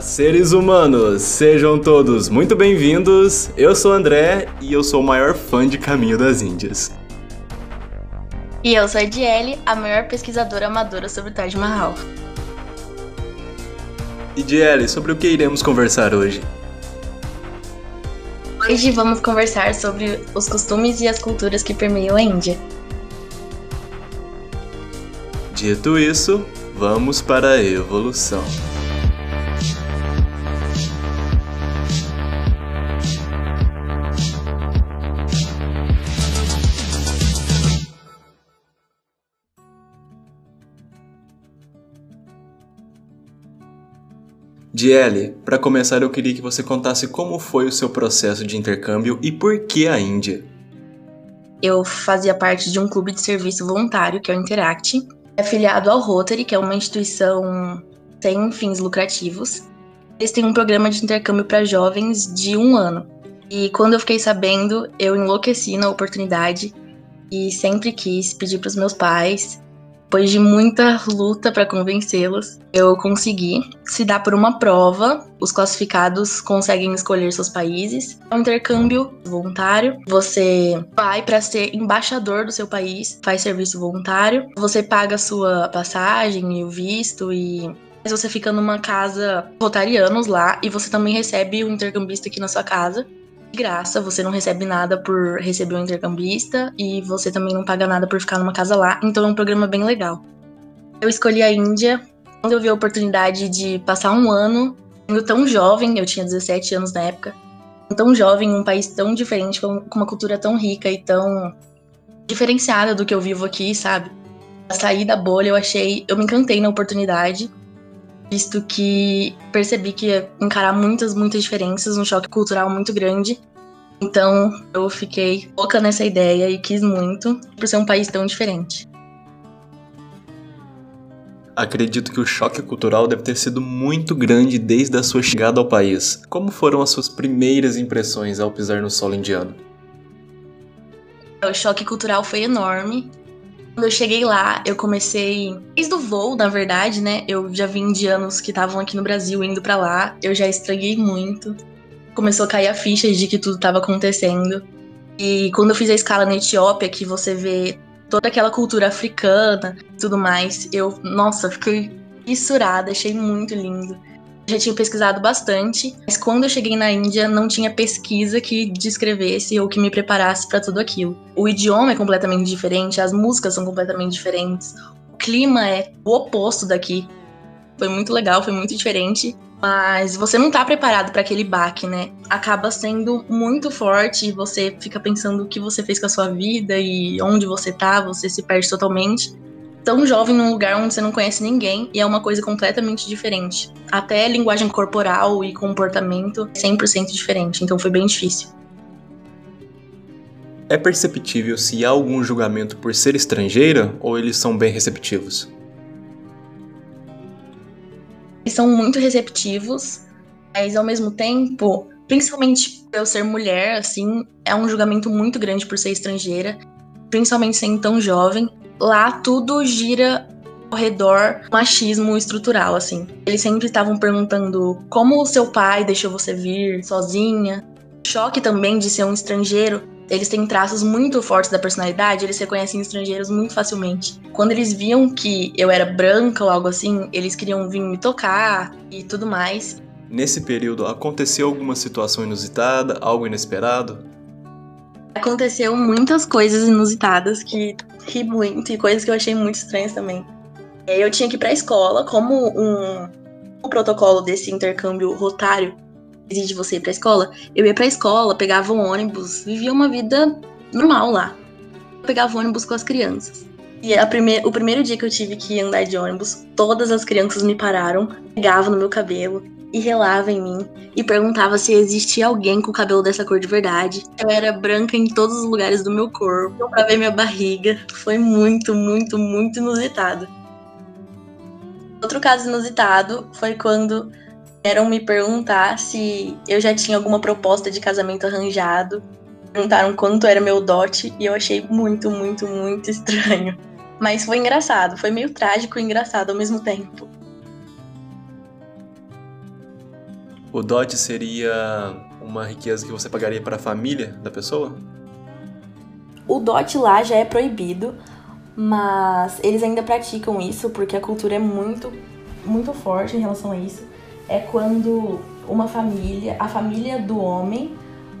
Olá, seres humanos! Sejam todos muito bem-vindos. Eu sou o André e eu sou o maior fã de Caminho das Índias. E eu sou a Diele, a maior pesquisadora amadora sobre o Taj Mahal. E Diele, sobre o que iremos conversar hoje? Hoje vamos conversar sobre os costumes e as culturas que permeiam a Índia. Dito isso, vamos para a evolução. Diele, para começar eu queria que você contasse como foi o seu processo de intercâmbio e por que a Índia. Eu fazia parte de um clube de serviço voluntário, que é o Interact, afiliado ao Rotary, que é uma instituição sem fins lucrativos. Eles têm um programa de intercâmbio para jovens de um ano. E quando eu fiquei sabendo, eu enlouqueci na oportunidade e sempre quis pedir para os meus pais depois de muita luta para convencê-los, eu consegui. Se dá por uma prova, os classificados conseguem escolher seus países. É um intercâmbio voluntário. Você vai para ser embaixador do seu país, faz serviço voluntário. Você paga a sua passagem e o visto e mas você fica numa casa rotarianos lá e você também recebe o um intercambista aqui na sua casa graça, você não recebe nada por receber um intercambista e você também não paga nada por ficar numa casa lá, então é um programa bem legal. Eu escolhi a Índia quando eu vi a oportunidade de passar um ano sendo tão jovem, eu tinha 17 anos na época, tão jovem, um país tão diferente, com uma cultura tão rica e tão diferenciada do que eu vivo aqui, sabe? Sair da bolha, eu achei, eu me encantei na oportunidade visto que percebi que ia encarar muitas, muitas diferenças, um choque cultural muito grande. Então eu fiquei louca nessa ideia e quis muito, por ser um país tão diferente. Acredito que o choque cultural deve ter sido muito grande desde a sua chegada ao país. Como foram as suas primeiras impressões ao pisar no solo indiano? O choque cultural foi enorme. Quando eu cheguei lá, eu comecei. Desde o voo, na verdade, né? Eu já vi indianos que estavam aqui no Brasil indo para lá. Eu já estranhei muito. Começou a cair a ficha de que tudo estava acontecendo. E quando eu fiz a escala na Etiópia, que você vê toda aquela cultura africana tudo mais, eu, nossa, fiquei fissurada, achei muito lindo já tinha pesquisado bastante, mas quando eu cheguei na Índia não tinha pesquisa que descrevesse ou que me preparasse para tudo aquilo. O idioma é completamente diferente, as músicas são completamente diferentes, o clima é o oposto daqui. Foi muito legal, foi muito diferente, mas você não tá preparado para aquele baque, né? Acaba sendo muito forte e você fica pensando o que você fez com a sua vida e onde você tá, você se perde totalmente tão jovem num lugar onde você não conhece ninguém e é uma coisa completamente diferente. Até linguagem corporal e comportamento 100% diferente, então foi bem difícil. É perceptível se há algum julgamento por ser estrangeira ou eles são bem receptivos? Eles são muito receptivos, mas ao mesmo tempo, principalmente por eu ser mulher, assim, é um julgamento muito grande por ser estrangeira, principalmente sendo tão jovem lá tudo gira ao redor machismo estrutural, assim. Eles sempre estavam perguntando como o seu pai deixou você vir sozinha. Choque também de ser um estrangeiro. Eles têm traços muito fortes da personalidade, eles reconhecem estrangeiros muito facilmente. Quando eles viam que eu era branca ou algo assim, eles queriam vir me tocar e tudo mais. Nesse período, aconteceu alguma situação inusitada, algo inesperado? Aconteceu muitas coisas inusitadas que ri muito e coisas que eu achei muito estranhas também. É, eu tinha que ir pra escola, como um, um protocolo desse intercâmbio rotário exige você ir pra escola, eu ia pra escola, pegava um ônibus, vivia uma vida normal lá. Eu pegava o ônibus com as crianças. E a prime o primeiro dia que eu tive que andar de ônibus, todas as crianças me pararam, pegavam no meu cabelo e relava em mim e perguntava se existia alguém com o cabelo dessa cor de verdade. Eu era branca em todos os lugares do meu corpo, pra ver minha barriga. Foi muito, muito, muito inusitado. Outro caso inusitado foi quando vieram me perguntar se eu já tinha alguma proposta de casamento arranjado. Perguntaram quanto era meu dote e eu achei muito, muito, muito estranho. Mas foi engraçado, foi meio trágico e engraçado ao mesmo tempo. O dote seria uma riqueza que você pagaria para a família da pessoa? O dote lá já é proibido, mas eles ainda praticam isso porque a cultura é muito, muito forte em relação a isso. É quando uma família, a família do homem,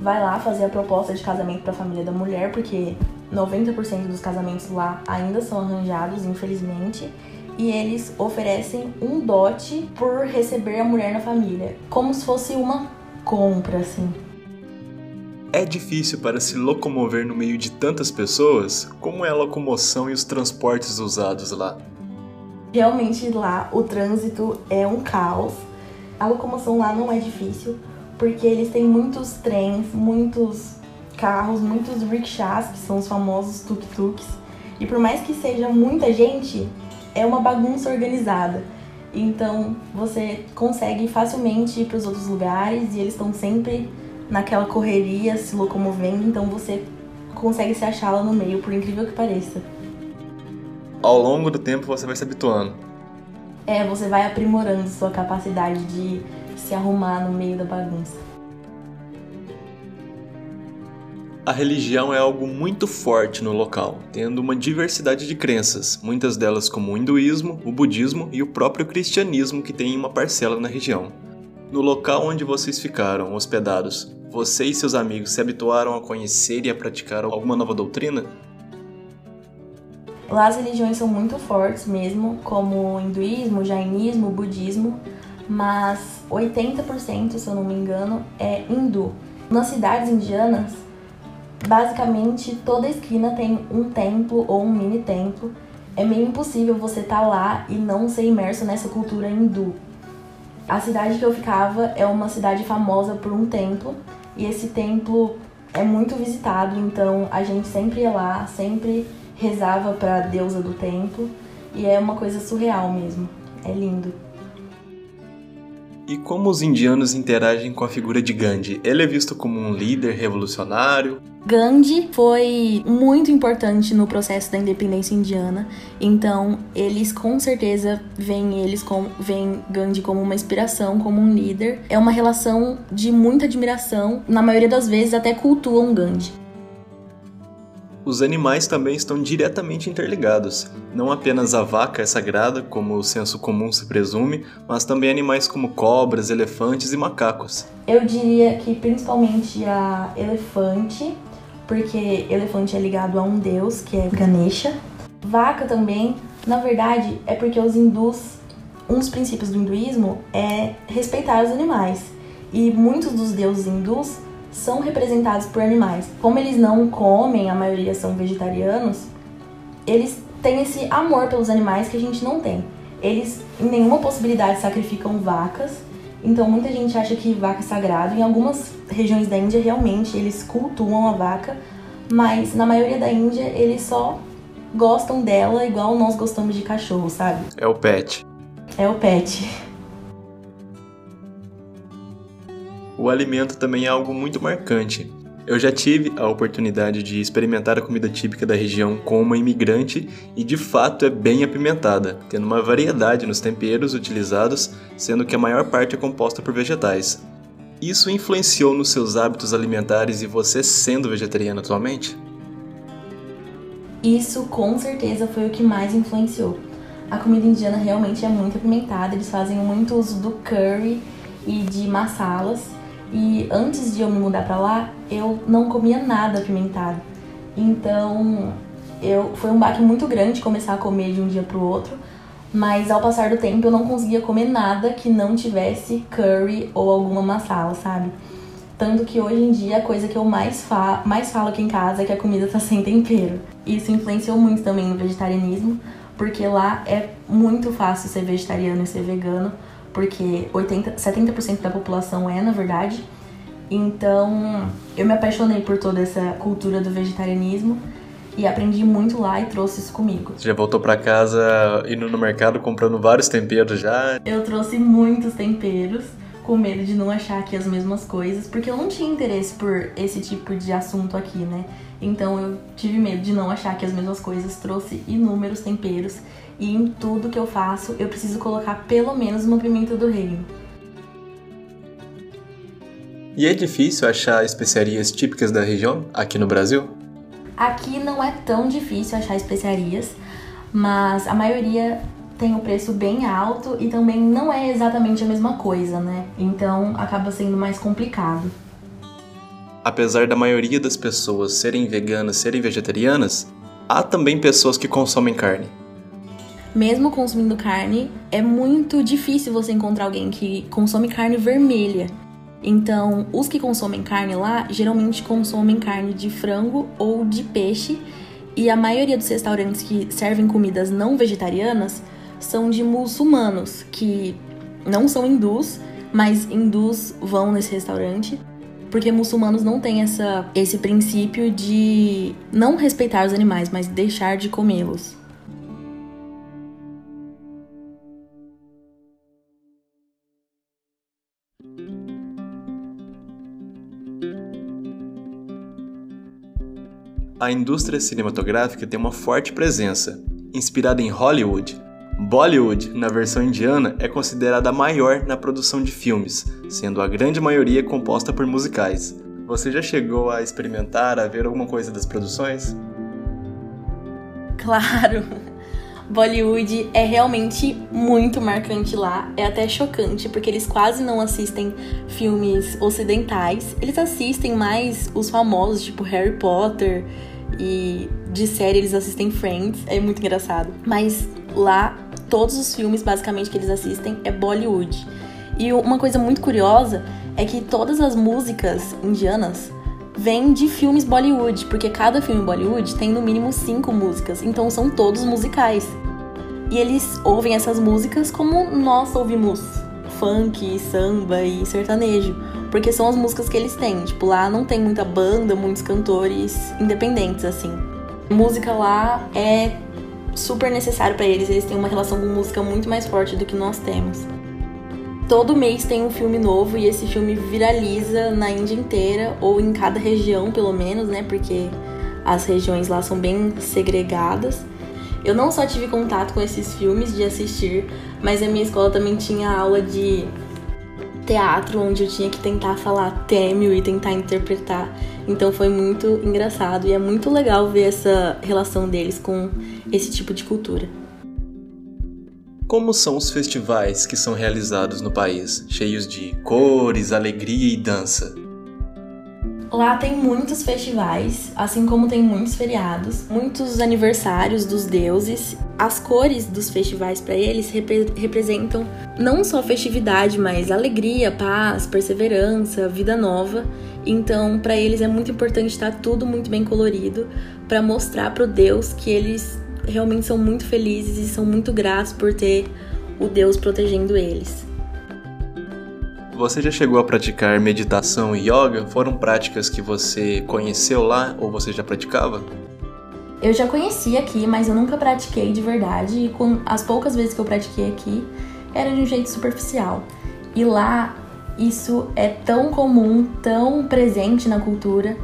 vai lá fazer a proposta de casamento para a família da mulher, porque 90% dos casamentos lá ainda são arranjados, infelizmente, e eles oferecem um dote por receber a mulher na família, como se fosse uma compra, assim. É difícil para se locomover no meio de tantas pessoas? Como é a locomoção e os transportes usados lá? Realmente lá o trânsito é um caos. A locomoção lá não é difícil, porque eles têm muitos trens, muitos carros, muitos rickshaws, que são os famosos tuk-tuks. E por mais que seja muita gente, é uma bagunça organizada. Então você consegue facilmente ir para os outros lugares e eles estão sempre naquela correria, se locomovendo, então você consegue se achar lá no meio, por incrível que pareça. Ao longo do tempo você vai se habituando. É, você vai aprimorando sua capacidade de se arrumar no meio da bagunça. A religião é algo muito forte no local, tendo uma diversidade de crenças, muitas delas como o hinduísmo, o budismo e o próprio cristianismo que tem uma parcela na região. No local onde vocês ficaram hospedados, você e seus amigos se habituaram a conhecer e a praticar alguma nova doutrina? Lá as religiões são muito fortes mesmo, como o hinduísmo, o jainismo, o budismo, mas 80%, se eu não me engano, é hindu. Nas cidades indianas, basicamente toda esquina tem um templo ou um mini templo. É meio impossível você estar tá lá e não ser imerso nessa cultura hindu. A cidade que eu ficava é uma cidade famosa por um templo e esse templo é muito visitado, então a gente sempre ia lá, sempre rezava para a deusa do templo e é uma coisa surreal mesmo. É lindo. E como os indianos interagem com a figura de Gandhi? Ele é visto como um líder revolucionário? Gandhi foi muito importante no processo da independência indiana, então eles com certeza veem eles como veem Gandhi como uma inspiração, como um líder. É uma relação de muita admiração, na maioria das vezes até cultuam Gandhi os animais também estão diretamente interligados. Não apenas a vaca é sagrada, como o senso comum se presume, mas também animais como cobras, elefantes e macacos. Eu diria que principalmente a elefante, porque elefante é ligado a um deus, que é Ganesha. Vaca também, na verdade, é porque os hindus, um dos princípios do hinduísmo é respeitar os animais. E muitos dos deuses hindus são representados por animais. Como eles não comem, a maioria são vegetarianos, eles têm esse amor pelos animais que a gente não tem. Eles, em nenhuma possibilidade, sacrificam vacas. Então, muita gente acha que vaca é sagrado. Em algumas regiões da Índia, realmente, eles cultuam a vaca. Mas, na maioria da Índia, eles só gostam dela igual nós gostamos de cachorro, sabe? É o pet. É o pet. O alimento também é algo muito marcante. Eu já tive a oportunidade de experimentar a comida típica da região com uma imigrante e de fato é bem apimentada, tendo uma variedade nos temperos utilizados, sendo que a maior parte é composta por vegetais. Isso influenciou nos seus hábitos alimentares e você sendo vegetariano atualmente? Isso com certeza foi o que mais influenciou. A comida indiana realmente é muito apimentada, eles fazem muito uso do curry e de masalas e antes de eu me mudar para lá, eu não comia nada apimentado. Então, eu foi um baque muito grande começar a comer de um dia pro outro, mas ao passar do tempo eu não conseguia comer nada que não tivesse curry ou alguma masala, sabe? Tanto que hoje em dia a coisa que eu mais, fa mais falo aqui em casa é que a comida tá sem tempero. Isso influenciou muito também no vegetarianismo, porque lá é muito fácil ser vegetariano e ser vegano porque 80, 70% da população é, na verdade. Então, eu me apaixonei por toda essa cultura do vegetarianismo e aprendi muito lá e trouxe isso comigo. Você já voltou para casa indo no mercado comprando vários temperos já? Eu trouxe muitos temperos, com medo de não achar aqui as mesmas coisas, porque eu não tinha interesse por esse tipo de assunto aqui, né? Então eu tive medo de não achar aqui as mesmas coisas, trouxe inúmeros temperos e em tudo que eu faço eu preciso colocar pelo menos uma pimenta do reino. E é difícil achar especiarias típicas da região aqui no Brasil? Aqui não é tão difícil achar especiarias, mas a maioria tem um preço bem alto e também não é exatamente a mesma coisa, né? Então acaba sendo mais complicado. Apesar da maioria das pessoas serem veganas, serem vegetarianas, há também pessoas que consomem carne. Mesmo consumindo carne, é muito difícil você encontrar alguém que consome carne vermelha. Então, os que consomem carne lá geralmente consomem carne de frango ou de peixe, e a maioria dos restaurantes que servem comidas não vegetarianas são de muçulmanos, que não são hindus, mas hindus vão nesse restaurante porque muçulmanos não têm essa, esse princípio de não respeitar os animais, mas deixar de comê-los. A indústria cinematográfica tem uma forte presença, inspirada em Hollywood, Bollywood, na versão indiana, é considerada a maior na produção de filmes, sendo a grande maioria composta por musicais. Você já chegou a experimentar, a ver alguma coisa das produções? Claro! Bollywood é realmente muito marcante lá, é até chocante, porque eles quase não assistem filmes ocidentais, eles assistem mais os famosos, tipo Harry Potter, e de série eles assistem Friends, é muito engraçado. Mas lá, todos os filmes basicamente que eles assistem é Bollywood. E uma coisa muito curiosa é que todas as músicas indianas vêm de filmes Bollywood, porque cada filme Bollywood tem no mínimo cinco músicas, então são todos musicais. E eles ouvem essas músicas como nós ouvimos funk, samba e sertanejo, porque são as músicas que eles têm. Tipo, lá não tem muita banda, muitos cantores independentes assim. Música lá é super necessário para eles, eles têm uma relação com música muito mais forte do que nós temos. Todo mês tem um filme novo e esse filme viraliza na Índia inteira ou em cada região, pelo menos, né? Porque as regiões lá são bem segregadas. Eu não só tive contato com esses filmes de assistir, mas a minha escola também tinha aula de teatro onde eu tinha que tentar falar têmio e tentar interpretar. Então foi muito engraçado e é muito legal ver essa relação deles com esse tipo de cultura. Como são os festivais que são realizados no país, cheios de cores, alegria e dança? Lá tem muitos festivais, assim como tem muitos feriados, muitos aniversários dos deuses. As cores dos festivais para eles rep representam não só festividade, mas alegria, paz, perseverança, vida nova. Então, para eles é muito importante estar tudo muito bem colorido para mostrar para o Deus que eles realmente são muito felizes e são muito gratos por ter o Deus protegendo eles. Você já chegou a praticar meditação e yoga? Foram práticas que você conheceu lá ou você já praticava? Eu já conheci aqui, mas eu nunca pratiquei de verdade. E com as poucas vezes que eu pratiquei aqui, era de um jeito superficial. E lá, isso é tão comum, tão presente na cultura,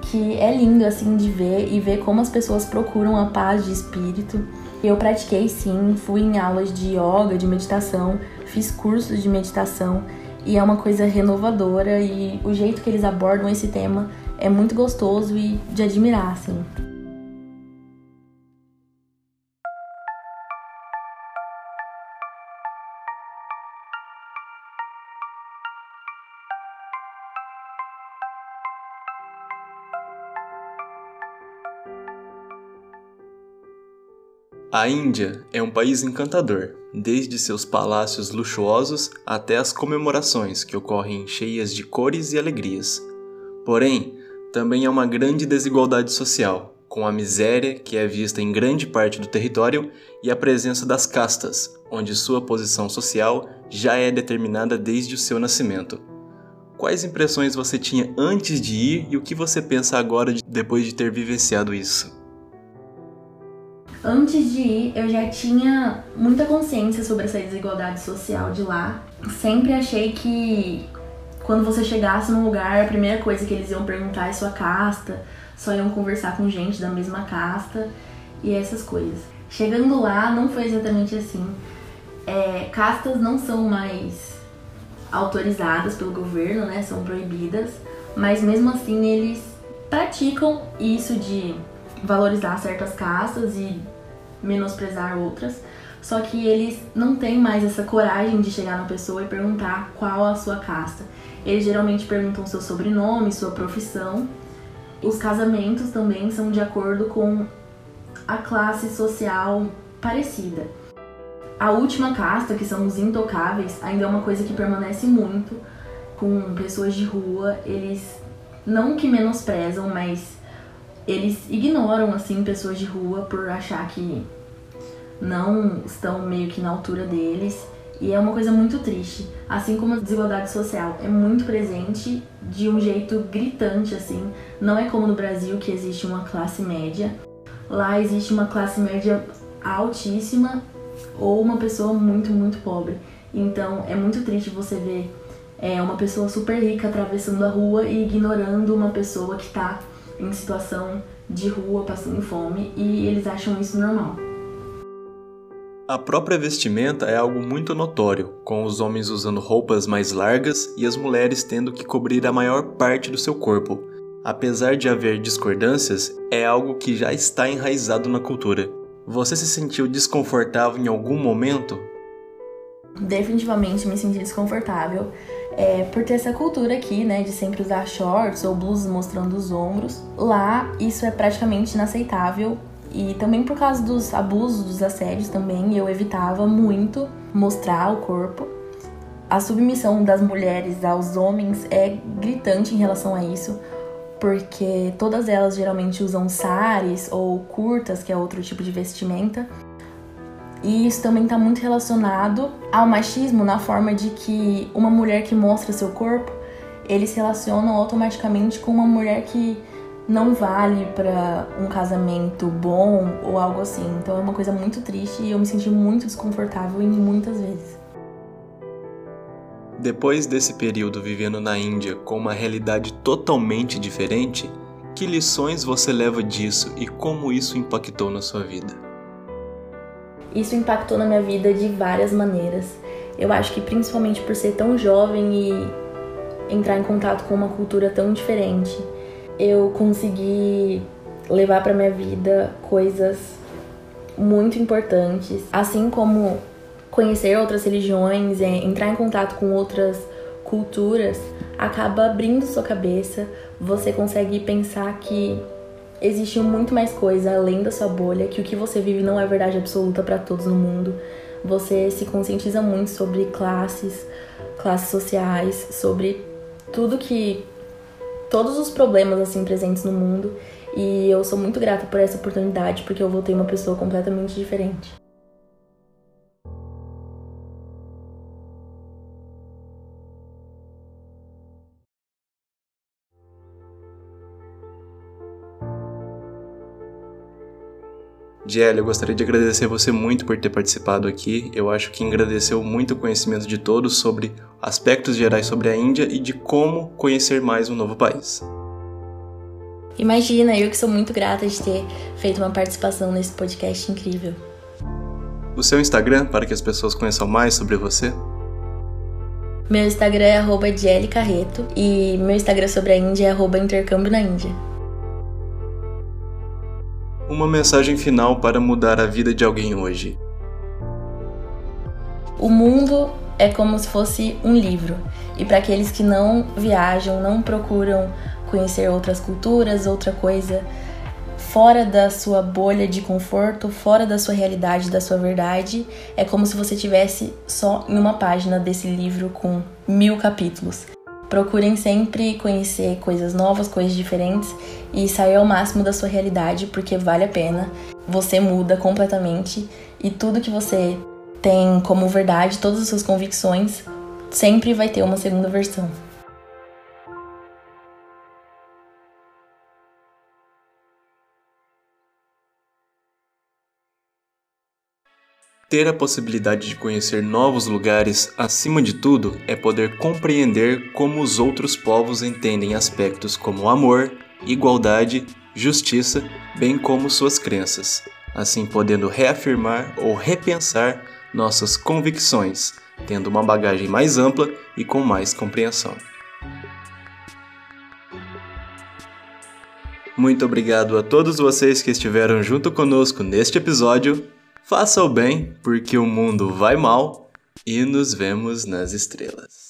que é lindo assim de ver e ver como as pessoas procuram a paz de espírito. Eu pratiquei sim, fui em aulas de yoga, de meditação, fiz cursos de meditação e é uma coisa renovadora e o jeito que eles abordam esse tema é muito gostoso e de admirar, assim. A Índia é um país encantador, desde seus palácios luxuosos até as comemorações que ocorrem cheias de cores e alegrias. Porém, também há uma grande desigualdade social, com a miséria que é vista em grande parte do território e a presença das castas, onde sua posição social já é determinada desde o seu nascimento. Quais impressões você tinha antes de ir e o que você pensa agora depois de ter vivenciado isso? Antes de ir, eu já tinha muita consciência sobre essa desigualdade social de lá. Sempre achei que quando você chegasse num lugar, a primeira coisa que eles iam perguntar é sua casta, só iam conversar com gente da mesma casta e essas coisas. Chegando lá, não foi exatamente assim. É, castas não são mais autorizadas pelo governo, né? São proibidas, mas mesmo assim eles praticam isso de valorizar certas castas e menosprezar outras. Só que eles não têm mais essa coragem de chegar na pessoa e perguntar qual a sua casta. Eles geralmente perguntam seu sobrenome, sua profissão. Os casamentos também são de acordo com a classe social parecida. A última casta, que são os intocáveis, ainda é uma coisa que permanece muito com pessoas de rua. Eles não que menosprezam, mas eles ignoram assim pessoas de rua por achar que não estão meio que na altura deles. E é uma coisa muito triste. Assim como a desigualdade social é muito presente de um jeito gritante, assim. Não é como no Brasil que existe uma classe média. Lá existe uma classe média altíssima ou uma pessoa muito, muito pobre. Então é muito triste você ver é, uma pessoa super rica atravessando a rua e ignorando uma pessoa que está em situação de rua, passando fome, e eles acham isso normal. A própria vestimenta é algo muito notório, com os homens usando roupas mais largas e as mulheres tendo que cobrir a maior parte do seu corpo. Apesar de haver discordâncias, é algo que já está enraizado na cultura. Você se sentiu desconfortável em algum momento? Definitivamente me senti desconfortável é, por ter essa cultura aqui, né, de sempre usar shorts ou blusas mostrando os ombros. Lá isso é praticamente inaceitável e também por causa dos abusos, dos assédios também, eu evitava muito mostrar o corpo. A submissão das mulheres aos homens é gritante em relação a isso, porque todas elas geralmente usam sares ou curtas, que é outro tipo de vestimenta. E isso também está muito relacionado ao machismo na forma de que uma mulher que mostra seu corpo, eles se relacionam automaticamente com uma mulher que não vale para um casamento bom ou algo assim. Então é uma coisa muito triste e eu me senti muito desconfortável em muitas vezes. Depois desse período vivendo na Índia com uma realidade totalmente diferente, que lições você leva disso e como isso impactou na sua vida? Isso impactou na minha vida de várias maneiras. Eu acho que principalmente por ser tão jovem e entrar em contato com uma cultura tão diferente eu consegui levar para minha vida coisas muito importantes, assim como conhecer outras religiões, entrar em contato com outras culturas, acaba abrindo sua cabeça, você consegue pensar que existe muito mais coisa além da sua bolha, que o que você vive não é verdade absoluta para todos no mundo. Você se conscientiza muito sobre classes, classes sociais, sobre tudo que todos os problemas assim presentes no mundo e eu sou muito grata por essa oportunidade porque eu voltei uma pessoa completamente diferente. Diel, eu gostaria de agradecer você muito por ter participado aqui. Eu acho que engrandeceu muito o conhecimento de todos sobre aspectos gerais sobre a Índia e de como conhecer mais um novo país. Imagina, eu que sou muito grata de ter feito uma participação nesse podcast incrível. O seu Instagram, para que as pessoas conheçam mais sobre você? Meu Instagram é arroba Carreto e meu Instagram sobre a Índia é intercâmbio na Índia. Uma mensagem final para mudar a vida de alguém hoje. O mundo é como se fosse um livro. E para aqueles que não viajam, não procuram conhecer outras culturas, outra coisa fora da sua bolha de conforto, fora da sua realidade, da sua verdade, é como se você tivesse só em uma página desse livro com mil capítulos. Procurem sempre conhecer coisas novas, coisas diferentes e sair ao máximo da sua realidade, porque vale a pena. Você muda completamente e tudo que você tem como verdade, todas as suas convicções, sempre vai ter uma segunda versão. Ter a possibilidade de conhecer novos lugares, acima de tudo, é poder compreender como os outros povos entendem aspectos como amor, igualdade, justiça, bem como suas crenças, assim podendo reafirmar ou repensar nossas convicções, tendo uma bagagem mais ampla e com mais compreensão. Muito obrigado a todos vocês que estiveram junto conosco neste episódio. Faça o bem, porque o mundo vai mal, e nos vemos nas estrelas.